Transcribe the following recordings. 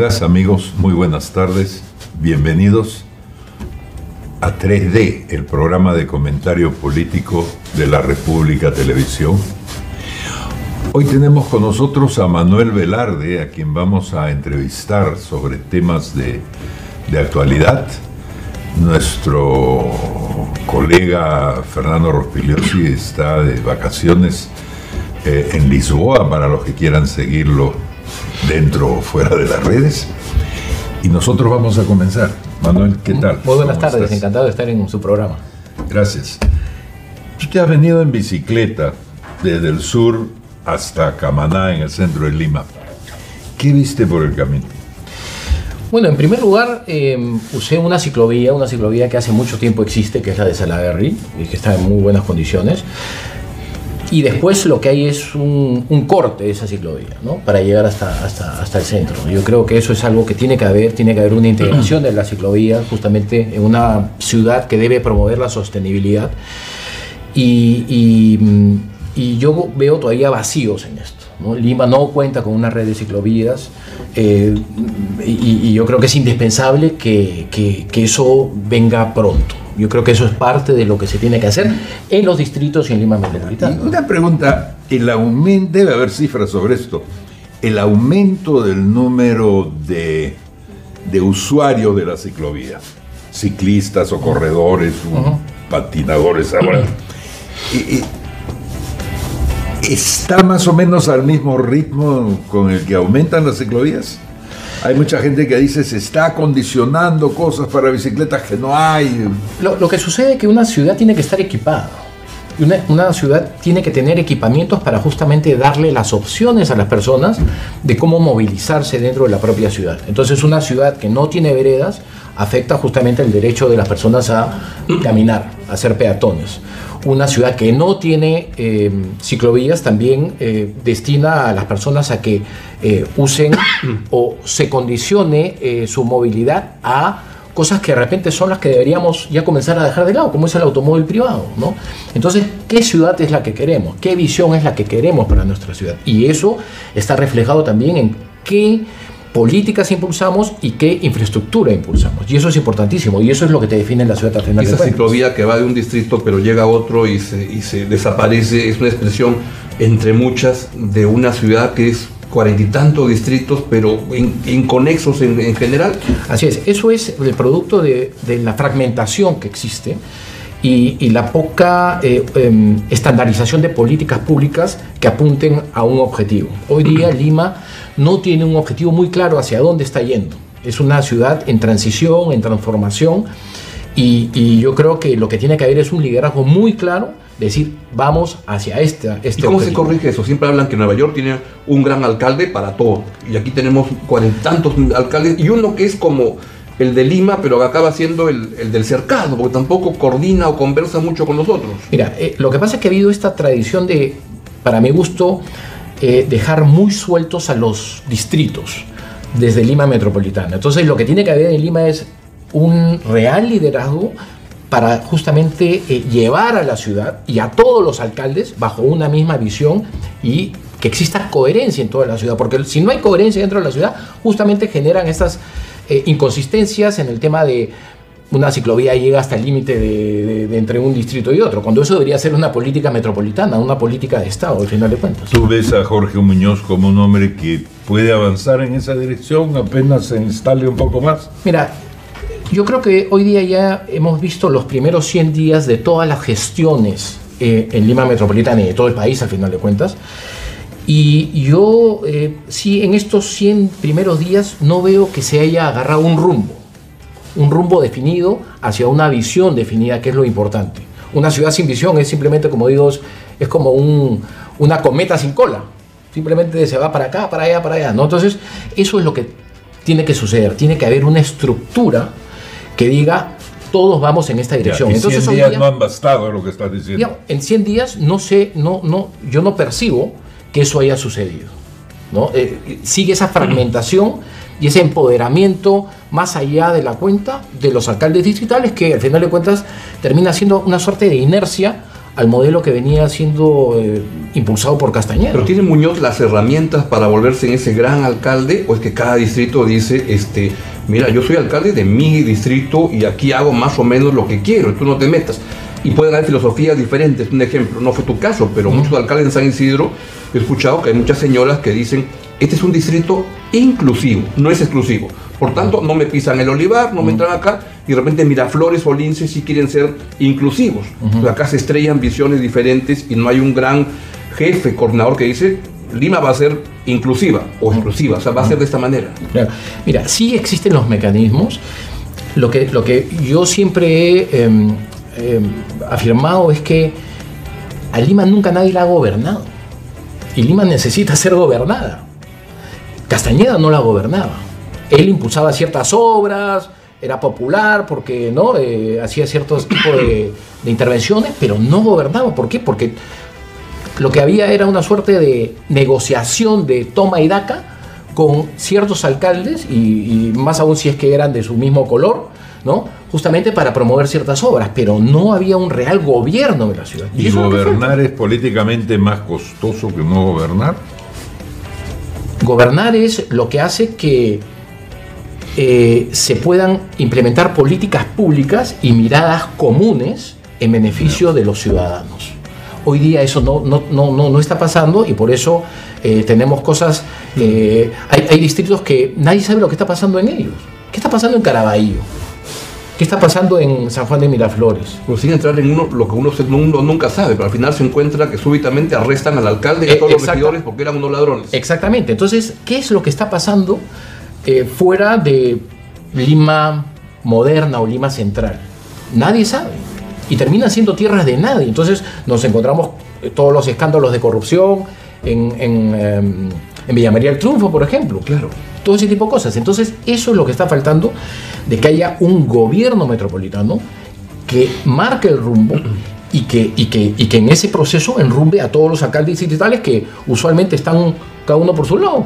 Amigos, muy buenas tardes. Bienvenidos a 3D, el programa de comentario político de la República Televisión. Hoy tenemos con nosotros a Manuel Velarde, a quien vamos a entrevistar sobre temas de, de actualidad. Nuestro colega Fernando Rospigliosi está de vacaciones eh, en Lisboa para los que quieran seguirlo dentro o fuera de las redes. Y nosotros vamos a comenzar. Manuel, ¿qué tal? Muy buenas tardes, encantado de estar en su programa. Gracias. Tú te has venido en bicicleta desde el sur hasta Camaná, en el centro de Lima. ¿Qué viste por el camino? Bueno, en primer lugar, em, usé una ciclovía, una ciclovía que hace mucho tiempo existe, que es la de Salaverry, y que está en muy buenas condiciones. Y después lo que hay es un, corte de esa ciclovía, ¿no? Para llegar hasta, hasta, hasta, el centro. Yo creo que eso es algo que tiene que haber, tiene que haber una integración de la ciclovía justamente en una ciudad que debe promover la sostenibilidad. Y, y, yo veo todavía vacíos en esto. Lima no cuenta con una red de ciclovías eh, y, yo creo que es indispensable que, que eso venga pronto. Yo creo que eso es parte de lo que se tiene que hacer en los distritos y en Lima Metropolitana. Una pregunta, el aumento, debe haber cifras sobre esto, el aumento del número de, de usuarios de la ciclovía, ciclistas o corredores, patinadores ahora, ¿está más o menos al mismo ritmo con el que aumentan las ciclovías? Hay mucha gente que dice se está condicionando cosas para bicicletas que no hay. Lo, que sucede es que una ciudad tiene que estar equipada. Una, ciudad tiene que tener equipamientos para justamente darle las opciones a las personas de cómo movilizarse dentro de la propia ciudad. Entonces una ciudad que no tiene veredas afecta justamente el derecho de las personas a caminar, a ser peatones una ciudad que no tiene eh, ciclovías también eh, destina a las personas a que eh, usen o se condicione su movilidad a cosas que de repente son las que deberíamos ya comenzar a dejar de lado, como es el automóvil privado, ¿no? Entonces, ¿qué ciudad es la que queremos? ¿Qué visión es la que queremos para nuestra ciudad? Y eso está reflejado también en qué políticas impulsamos y qué infraestructura impulsamos. Y eso es importantísimo y eso es lo que te define la ciudad al Esa ciclovía que va de un distrito pero llega a otro y se, y se desaparece es una expresión entre muchas de una ciudad que es cuarenta y tantos distritos, pero inconexos en, en, general. Así es, eso es el producto de, de la fragmentación que existe y, y la poca eh, em, estandarización de políticas públicas que apunten a un objetivo. Hoy día Lima no tiene un objetivo muy claro hacia dónde está yendo. Es una ciudad en transición, en transformación, y, yo creo que lo que tiene que haber es un liderazgo muy claro, decir, vamos hacia este, este ¿Y ¿Cómo se corrige eso? Siempre hablan que Nueva York tiene un gran alcalde para todo, y aquí tenemos cuarenta tantos alcaldes, y uno que es como el de Lima, pero acaba siendo el, del cercado, porque tampoco coordina o conversa mucho con nosotros. Mira, eh, lo que pasa es que ha habido esta tradición de, para mi gusto, eh, dejar muy sueltos a los distritos desde Lima Metropolitana. Entonces lo que tiene que haber en Lima es un real liderazgo para justamente eh, llevar a la ciudad y a todos los alcaldes bajo una misma visión y que exista coherencia en toda la ciudad, porque si no hay coherencia dentro de la ciudad, justamente generan estas eh, inconsistencias en el tema de una ciclovía llega hasta el límite de, entre un distrito y otro, cuando eso debería ser una política metropolitana, una política de Estado, al final de cuentas. ¿Tú ves a Jorge Muñoz como un hombre que puede avanzar en esa dirección apenas se instale un poco más? Mira, yo creo que hoy día ya hemos visto los primeros 100 días de todas las gestiones eh, en Lima Metropolitana y de todo el país, al final de cuentas. Y yo eh, sí, en estos 100 primeros días no veo que se haya agarrado un rumbo un rumbo definido hacia una visión definida, que es lo importante. Una ciudad sin visión es simplemente, como digo, es como una cometa sin cola. Simplemente se va para acá, para allá, para allá. ¿no? Entonces, eso es lo que tiene que suceder. Tiene que haber una estructura que diga, todos vamos en esta dirección. en 100 días no han bastado lo que estás diciendo. en 100 días no sé, no, no, yo no percibo que eso haya sucedido. ¿no? Eh, sigue esa fragmentación y ese empoderamiento más allá de la cuenta de los alcaldes distritales que al final de cuentas termina siendo una suerte de inercia al modelo que venía siendo eh, impulsado por Castañeda. Pero tiene Muñoz las herramientas para volverse en ese gran alcalde o es que cada distrito dice, este, mira, yo soy alcalde de mi distrito y aquí hago más o menos lo que quiero, tú no te metas. Y pueden haber filosofías diferentes. Un ejemplo, no fue tu caso, pero muchos alcaldes en San Isidro he escuchado que hay muchas señoras que dicen, este es un distrito inclusivo, no es exclusivo. Por tanto, no me pisan el olivar, no me entran acá, y de repente Miraflores o Lince sí quieren ser inclusivos. acá se estrellan visiones diferentes y no hay un gran jefe, coordinador que dice, Lima va a ser inclusiva o exclusiva, o sea, va a ser de esta manera. Mira, sí existen los mecanismos. Lo que, lo que yo siempre he em, em, afirmado es que a Lima nunca nadie la ha gobernado. Y Lima necesita ser gobernada. Castañeda no la gobernaba él impulsaba ciertas obras, era popular porque no eh, hacía ciertos tipos de, intervenciones, pero no gobernaba. ¿Por qué? Porque lo que había era una suerte de negociación de toma y daca con ciertos alcaldes, y, más aún si es que eran de su mismo color, ¿no? justamente para promover ciertas obras, pero no había un real gobierno de la ciudad. ¿Y, gobernar es políticamente más costoso que no gobernar? Gobernar es lo que hace que eh, se puedan implementar políticas públicas y miradas comunes en beneficio de los ciudadanos. Hoy día eso no, no, no, no, está pasando y por eso eh, tenemos cosas, eh, hay, distritos que nadie sabe lo que está pasando en ellos. ¿Qué está pasando en Caraballo? ¿Qué está pasando en San Juan de Miraflores? Pues sin entrar en uno, lo que uno, nunca sabe, pero al final se encuentra que súbitamente arrestan al alcalde y a todos los regidores porque eran unos ladrones. Exactamente. Entonces, ¿qué es lo que está pasando eh, fuera de Lima moderna o Lima central. Nadie sabe. Y terminan siendo tierras de nadie. Entonces nos encontramos eh, todos los escándalos de corrupción en, en, em, en Villa María del Triunfo, por ejemplo. Claro. Todo ese tipo de cosas. Entonces eso es lo que está faltando de que haya un gobierno metropolitano que marque el rumbo y que, y que, y que en ese proceso enrumbe a todos los alcaldes distritales que usualmente están cada uno por su lado.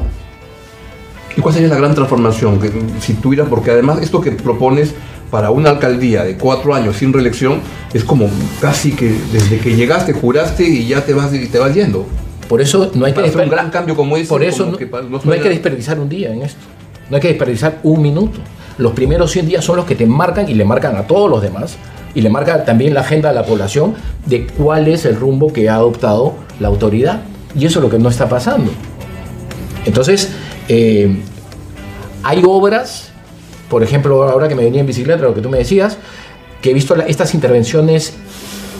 ¿Y cuál sería la gran transformación que si tuvieras? Porque además esto que propones para una alcaldía de cuatro años sin reelección es como casi que desde que llegaste juraste y ya te vas y te vas yendo. Por eso no hay que hacer un gran cambio como ese. Por eso no, hay que desperdiciar un día en esto. No hay que desperdiciar un minuto. Los primeros 100 días son los que te marcan y le marcan a todos los demás y le marca también la agenda a la población de cuál es el rumbo que ha adoptado la autoridad. Y eso es lo que no está pasando. Entonces, eh, hay obras, por ejemplo, ahora que me venía en bicicleta, lo que tú me decías, que he visto estas intervenciones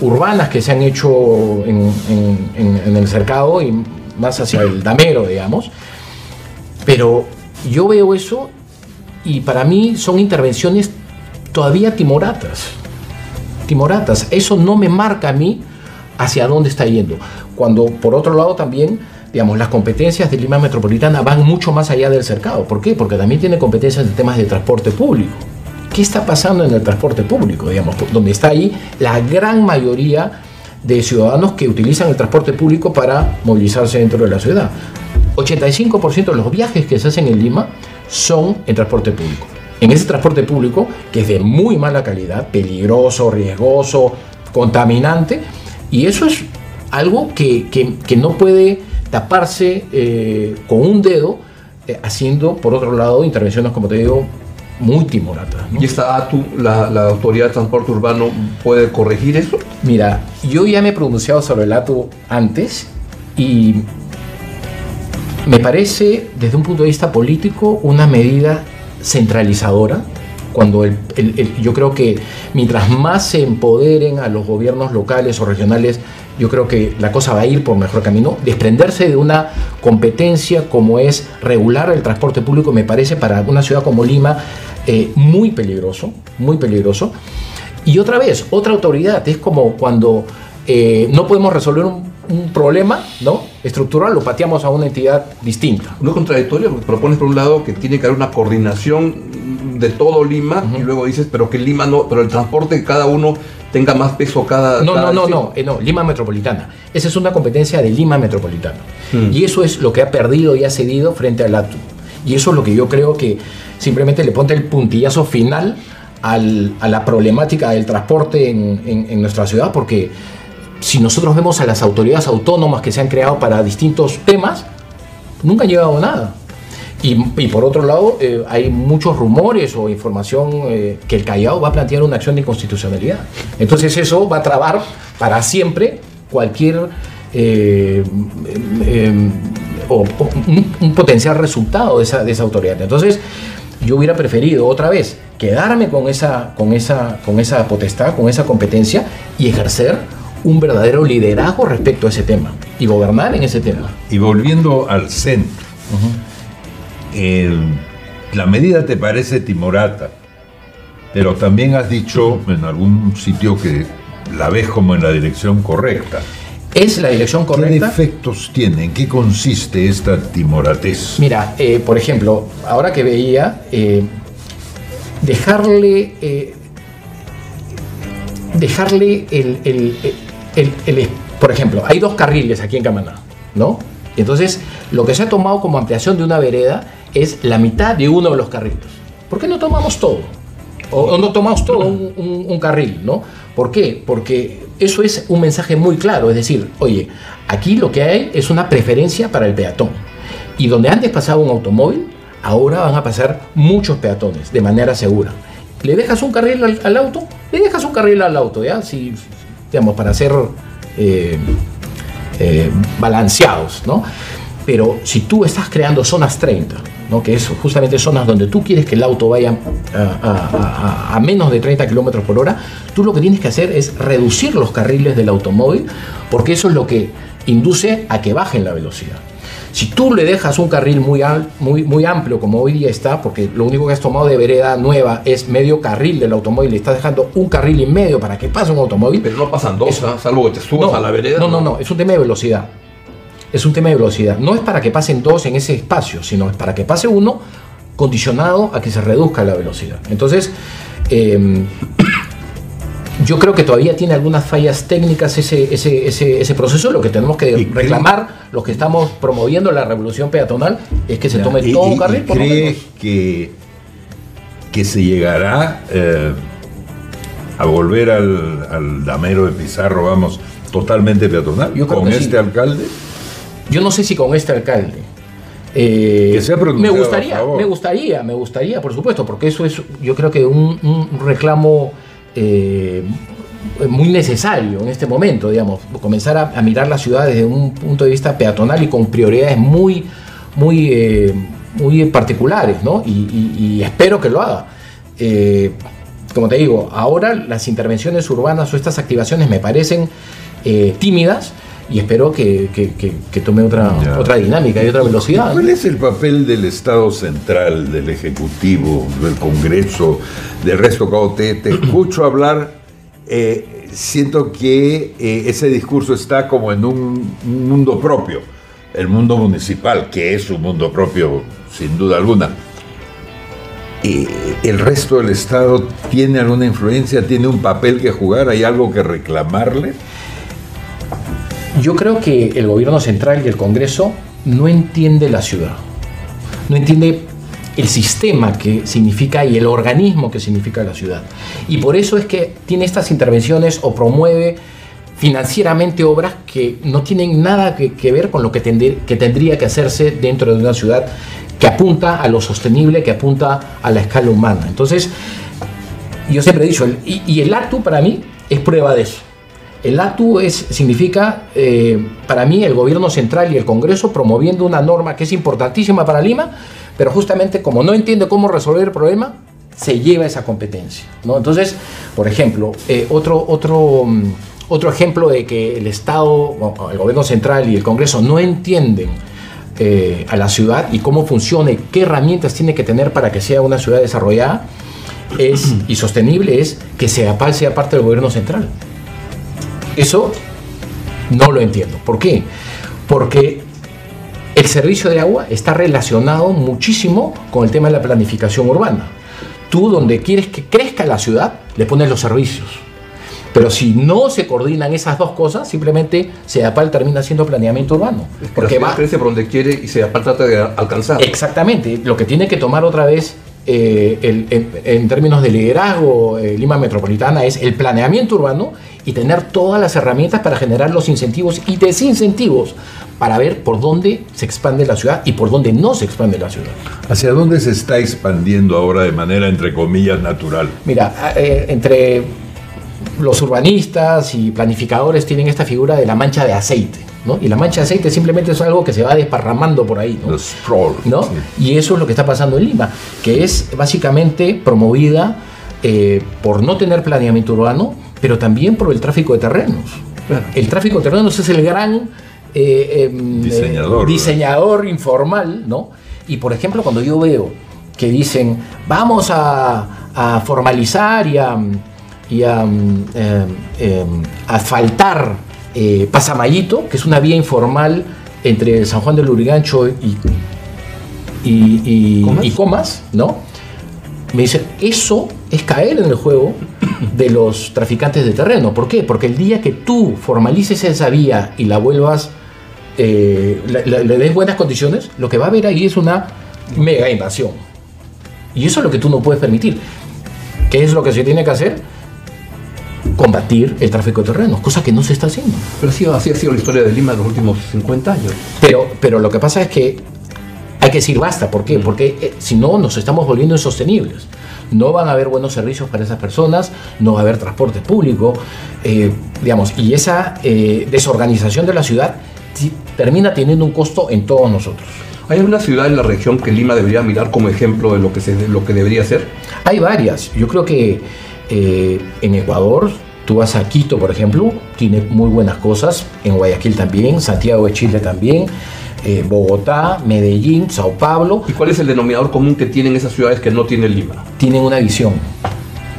urbanas que se han hecho en, el cercado y más hacia el damero, digamos. Pero yo veo eso y para mí son intervenciones todavía timoratas. Timoratas. Eso no me marca a mí hacia dónde está yendo. Cuando por otro lado también digamos, las competencias de Lima Metropolitana van mucho más allá del cercado. ¿Por qué? Porque también tiene competencias en temas de transporte público. ¿Qué está pasando en el transporte público? Digamos, donde está ahí la gran mayoría de ciudadanos que utilizan el transporte público para movilizarse dentro de la ciudad. 85% de los viajes que se hacen en Lima son en transporte público. En ese transporte público, que es de muy mala calidad, peligroso, riesgoso, contaminante, y eso es algo que, que no puede taparse eh, con un dedo, eh, haciendo, por otro lado, intervenciones, como te digo, muy timoratas. ¿Y esta ATU, la, Autoridad de Transporte Urbano, puede corregir eso? Mira, yo ya me he pronunciado sobre el ATU antes y me parece, desde un punto de vista político, una medida centralizadora cuando yo creo que mientras más se empoderen a los gobiernos locales o regionales yo creo que la cosa va a ir por mejor camino. Desprenderse de una competencia como es regular el transporte público me parece para una ciudad como Lima eh, muy peligroso, muy peligroso. Y otra vez, otra autoridad, es como cuando eh, no podemos resolver un, problema ¿no? estructural, lo pateamos a una entidad distinta. No es contradictorio, porque propones por un lado que tiene que haber una coordinación de todo Lima y luego dices, pero que Lima no, pero el transporte cada uno tenga más peso cada... No, no, no, no, eh, no, Lima Metropolitana. Esa es una competencia de Lima Metropolitana. Mm. Y eso es lo que ha perdido y ha cedido frente al ATU. Y eso es lo que yo creo que simplemente le pone el puntillazo final a la problemática del transporte en, nuestra ciudad, porque si nosotros vemos a las autoridades autónomas que se han creado para distintos temas, nunca han llegado a nada. Y, y por otro lado, eh, hay muchos rumores o información eh, que el Callao va a plantear una acción de inconstitucionalidad. Entonces eso va a trabar para siempre cualquier eh, o, un potencial resultado de esa, de esa autoridad. Entonces, yo hubiera preferido otra vez quedarme con esa, con, esa, con esa potestad, con esa competencia y ejercer un verdadero liderazgo respecto a ese tema y gobernar en ese tema. Y volviendo al centro, el- la medida te parece timorata, pero también has dicho en algún sitio que la ves como en la dirección correcta. ¿Es la dirección ¿Qué correcta? defectos tiene? ¿En qué consiste esta timoratez? Mira, eh, por ejemplo, ahora que veía, eh, dejarle, eh, dejarle el, el- el- el- por ejemplo, hay dos carriles aquí en Camaná, ¿no? Entonces, lo que se ha tomado como ampliación de una vereda es la mitad de uno de los carriles. ¿Por qué no tomamos todo? O, no tomamos todo un, carril, ¿no? ¿Por qué? Porque eso es un mensaje muy claro, es decir, oye, aquí lo que hay es una preferencia para el peatón. Y donde antes pasaba un automóvil, ahora van a pasar muchos peatones de manera segura. ¿Le dejas un carril al, al auto? Le dejas un carril al auto, ¿ya? Si, digamos, para ser eh, eh, balanceados, ¿no? Pero si tú estás creando zonas 30, ¿no? que es justamente zonas donde tú quieres que el auto vaya a, a- a- a menos de 30 kilómetros por hora, tú lo que tienes que hacer es reducir los carriles del automóvil, porque eso es lo que induce a que bajen la velocidad. Si tú le dejas un carril muy, al- muy, muy amplio, como hoy día está, porque lo único que has tomado de vereda nueva es medio carril del automóvil, y estás dejando un carril y medio para que pase un automóvil, Pero no pasan dos, Eso. ¿ah? salvo que te subas a la vereda. no, no, no, es un tema de velocidad. Es un tema de velocidad. No es para que pasen dos en ese espacio, sino es para que pase uno condicionado a que se reduzca la velocidad. Entonces, eh, yo creo que todavía tiene algunas fallas técnicas ese, ese, ese, ese proceso. Lo que tenemos que ¿Y cree- reclamar, los que estamos promoviendo la revolución peatonal, es que se tome ¿Y- todo un carril. por lo cree menos. que, que se llegará eh, a volver al, al damero de Pizarro, vamos, totalmente peatonal Yo creo con que sí. este alcalde? Yo no sé si con este alcalde. eh, Que se ha me gustaría, me gustaría, me gustaría, por supuesto, porque eso es, yo creo que un, un reclamo eh, muy necesario en este momento, digamos, comenzar a, a mirar la ciudad desde un punto de vista peatonal y con prioridades muy, muy, eh, muy particulares, ¿no? Y, y- y espero que lo haga. Eh, como te digo, ahora las intervenciones urbanas o estas activaciones me parecen tímidas y espero que, que- que- que tome otra, Ya. otra dinámica y otra velocidad. ¿Cuál es el papel del Estado central, del Ejecutivo, del Congreso, del resto? Te, te escucho hablar, eh, siento que eh, ese discurso está como en un, un mundo propio, el mundo municipal, que es un mundo propio sin duda alguna. Eh, ¿El resto del Estado tiene alguna influencia, tiene un papel que jugar, hay algo que reclamarle? Yo creo que el gobierno central y el Congreso no entiende la ciudad, no entiende el sistema que significa y el organismo que significa la ciudad. Y por eso es que tiene estas intervenciones o promueve financieramente obras que no tienen nada que, ver con lo que, tendr- que tendría que hacerse dentro de una ciudad que apunta a lo sostenible, que apunta a la escala humana. Entonces, yo siempre he dicho, y, y el ATU para mí es prueba de eso. El ATU es, significa, eh, para mí, el gobierno central y el Congreso promoviendo una norma que es importantísima para Lima, pero justamente como no entiende cómo resolver el problema, se lleva esa competencia. ¿no? Entonces, por ejemplo, eh, otro, otro, mm, otro ejemplo de que el Estado, el gobierno central y el Congreso no entienden eh, a la ciudad y cómo funciona y qué herramientas tiene que tener para que sea una ciudad desarrollada es, y sostenible es que sea parte del gobierno central. Eso no lo entiendo. ¿Por qué? Porque el servicio de agua está relacionado muchísimo con el tema de la planificación urbana. Tú donde quieres que crezca la ciudad, le pones los servicios. Pero si no se coordinan esas dos cosas, simplemente SEAPAL termina siendo planeamiento urbano. Porque Porque va, crece por donde quiere y se trata de alcanzar. Exactamente. Lo que tiene que tomar otra vez eh, el- en, en términos de liderazgo, eh, Lima Metropolitana es el planeamiento urbano y tener todas las herramientas para generar los incentivos y desincentivos para ver por dónde se expande la ciudad y por dónde no se expande la ciudad. ¿Hacia dónde se está expandiendo ahora de manera, entre comillas, natural? Mira, eh, entre los urbanistas y planificadores tienen esta figura de la mancha de aceite, ¿no? Y la mancha de aceite simplemente es algo que se va desparramando por ahí, ¿no? Los sprawl. ¿no? sí. Y eso es lo que está pasando en Lima, que es básicamente promovida eh, por no tener planeamiento urbano, pero también por el tráfico de terrenos. Claro. El tráfico de terrenos es el gran eh, em, Diseñador, eh, diseñador informal, ¿no? Y por ejemplo, cuando yo veo que dicen, vamos a, a formalizar y a, y a, em, em, asfaltar eh, Pasamayito, que es una vía informal entre San Juan del Lurigancho y, y, y- ¿Comas? y Comas, ¿no? Me dicen, eso es caer en el juego de los traficantes de terreno. ¿Por qué? Porque el día que tú formalices esa vía y la vuelvas, eh, le des buenas condiciones, lo que va a haber ahí es una mega invasión. Y eso es lo que tú no puedes permitir. ¿Qué es lo que se tiene que hacer? Combatir el tráfico de terrenos, cosa que no se está haciendo. Pero sí, así ha sido la historia de Lima en los últimos 50 años. Pero, pero lo que pasa es que hay que decir basta. ¿Por qué? Porque eh, si no, nos estamos volviendo insostenibles. No van a haber buenos servicios para esas personas, no va a haber transporte público, eh, digamos, y esa eh, desorganización de la ciudad termina teniendo un costo en todos nosotros. ¿Hay alguna ciudad en la región que Lima debería mirar como ejemplo de lo que, se, de lo que debería ser? Hay varias. Yo creo que eh, en Ecuador, tú vas a Quito, por ejemplo, tiene muy buenas cosas. En Guayaquil también, Santiago de Chile también, eh, Bogotá, Medellín, Sao Paulo. ¿Y cuál es el denominador común que tienen esas ciudades que no tiene Lima? tienen una visión.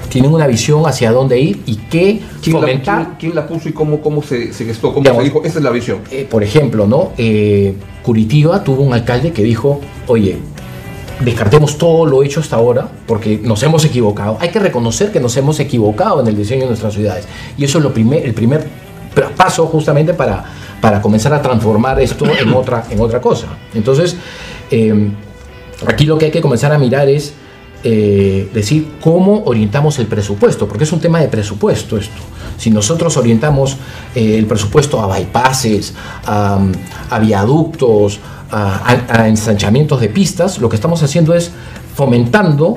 Tienen una visión hacia dónde ir y qué ¿Quién, la, quién- quién la puso y cómo, cómo se, se gestó? ¿Cómo Digamos, se dijo? Esa es la visión. Eh, por ejemplo, ¿no? Eh, Curitiba tuvo un alcalde que dijo, oye, descartemos todo lo hecho hasta ahora porque nos hemos equivocado. Hay que reconocer que nos hemos equivocado en el diseño de nuestras ciudades. Y eso es lo primer, el primer pr- paso justamente para, para comenzar a transformar esto en otra, en otra cosa. Entonces, eh, aquí lo que hay que comenzar a mirar es eh, decir cómo orientamos el presupuesto, porque es un tema de presupuesto esto. Si nosotros orientamos eh, el presupuesto a bypasses, a, viaductos, a, ensanchamientos de pistas, lo que estamos haciendo es fomentando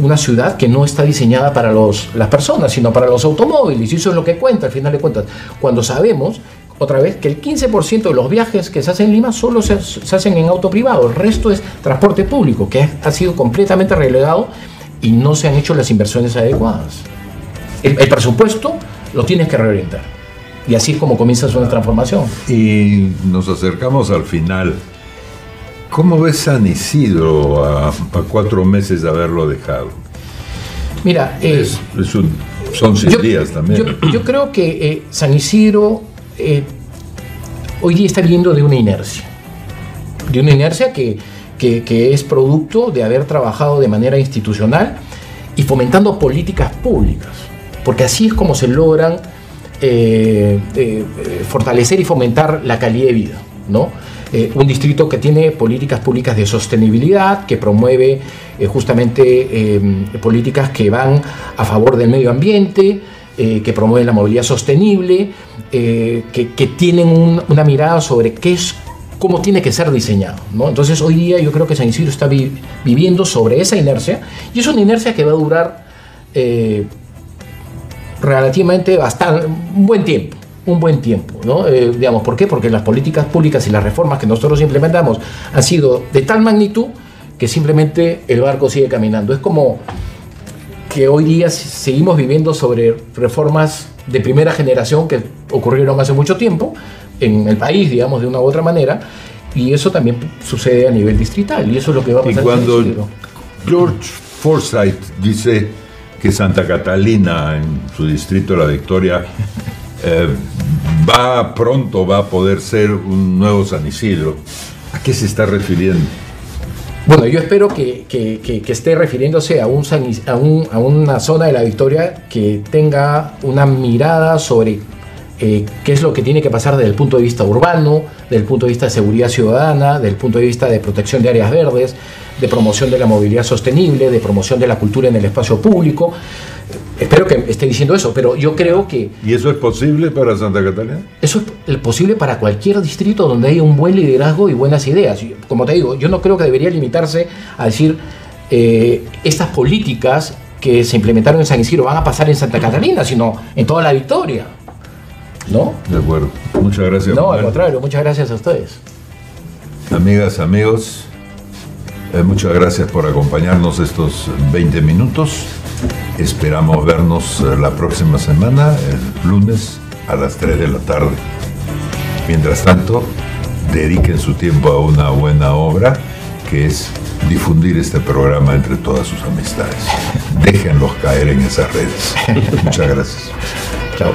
una ciudad que no está diseñada para los, las personas, sino para los automóviles. Y eso es lo que cuenta, al final de cuentas. Cuando sabemos, otra vez, que el 15% de los viajes que se hacen en Lima solo se, se hacen en auto privado, el resto es transporte público, que ha, sido completamente relegado y no se han hecho las inversiones adecuadas. El, el presupuesto lo tienes que reorientar. Y así es como comienza una transformación. Y nos acercamos al final. ¿Cómo ves San Isidro a, a cuatro meses de haberlo dejado? Mira, eh, Es- es un- son seis yo, días también. yo- yo creo que eh, San Isidro eh, hoy día está viendo de una inercia. De una inercia que, es producto de haber trabajado de manera institucional y fomentando políticas públicas. Porque así es como se logran eh, eh, fortalecer y fomentar la calidad de vida. ¿no? Un distrito que tiene políticas públicas de sostenibilidad, que promueve justamente políticas que van a favor del medio ambiente, eh, que promueven la movilidad sostenible, eh, que, tienen un- una mirada sobre qué es, cómo tiene que ser diseñado. Entonces hoy día yo creo que San Isidro está vi- viviendo sobre esa inercia y es una inercia que va a durar eh, relativamente bastante, un buen tiempo. Un buen tiempo, ¿no? Digamos, ¿por qué? Porque las políticas públicas y las reformas que nosotros implementamos han sido de tal magnitud que simplemente el barco sigue caminando. Es como que hoy día seguimos viviendo sobre reformas de primera generación que ocurrieron hace mucho tiempo en el país, digamos, de una u otra manera, y eso también sucede a nivel distrital, y eso es lo que va a pasar. cuando. George Forsyth dice que Santa Catalina, en su distrito La Victoria, eh, va pronto, va a poder ser un nuevo San Isidro, ¿a qué se está refiriendo? Bueno, yo espero que, que- que- que esté refiriéndose a, un, a, un- a una zona de la Victoria que tenga una mirada sobre eh, qué es lo que tiene que pasar desde el punto de vista urbano, desde el punto de vista de seguridad ciudadana, desde el punto de vista de protección de áreas verdes, de promoción de la movilidad sostenible, de promoción de la cultura en el espacio público. Espero que esté diciendo eso, pero yo creo que... ¿Y eso es posible para Santa Catalina? Eso es posible para cualquier distrito donde haya un buen liderazgo y buenas ideas. Como te digo, yo no creo que debería limitarse a decir eh, estas políticas que se implementaron en San Isidro van a pasar en Santa Catalina, sino en toda la victoria. ¿No? De acuerdo. Muchas gracias. No, al contrario, muchas gracias a ustedes. Amigas, amigos, eh, muchas gracias por acompañarnos estos 20 minutos. Esperamos vernos eh, la próxima semana, el lunes a las 3 de la tarde. Mientras tanto, dediquen su tiempo a una buena obra que es difundir este programa entre todas sus amistades. Déjenlos caer en esas redes. Muchas gracias. Chao.